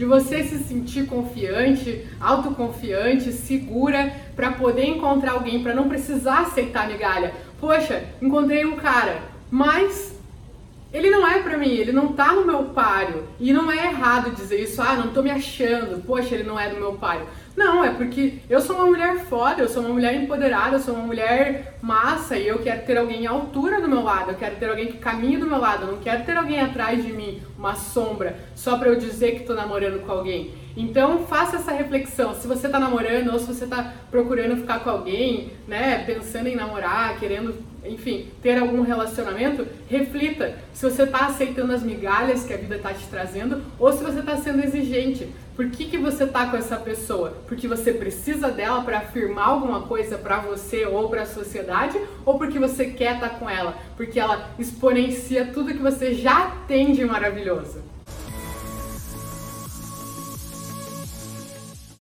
de você se sentir confiante, autoconfiante, segura para poder encontrar alguém, para não precisar aceitar migalha. Poxa, encontrei um cara, mas ele não é pra mim, ele não tá no meu páreo. E não é errado dizer isso, ah, não tô me achando, poxa, ele não é do meu páreo. Não, é porque eu sou uma mulher foda, eu sou uma mulher empoderada, eu sou uma mulher massa e eu quero ter alguém à altura do meu lado, eu quero ter alguém que caminhe do meu lado, eu não quero ter alguém atrás de mim, uma sombra, só pra eu dizer que tô namorando com alguém. Então faça essa reflexão, se você tá namorando ou se você tá procurando ficar com alguém, né, pensando em namorar, querendo, enfim, ter algum relacionamento, reflita se você tá aceitando as migalhas que a vida tá te trazendo ou se você tá sendo exigente. Por que, que você tá com essa pessoa? Porque você precisa dela para afirmar alguma coisa para você ou para a sociedade ou porque você quer estar tá com ela? Porque ela exponencia tudo que você já tem de maravilhoso.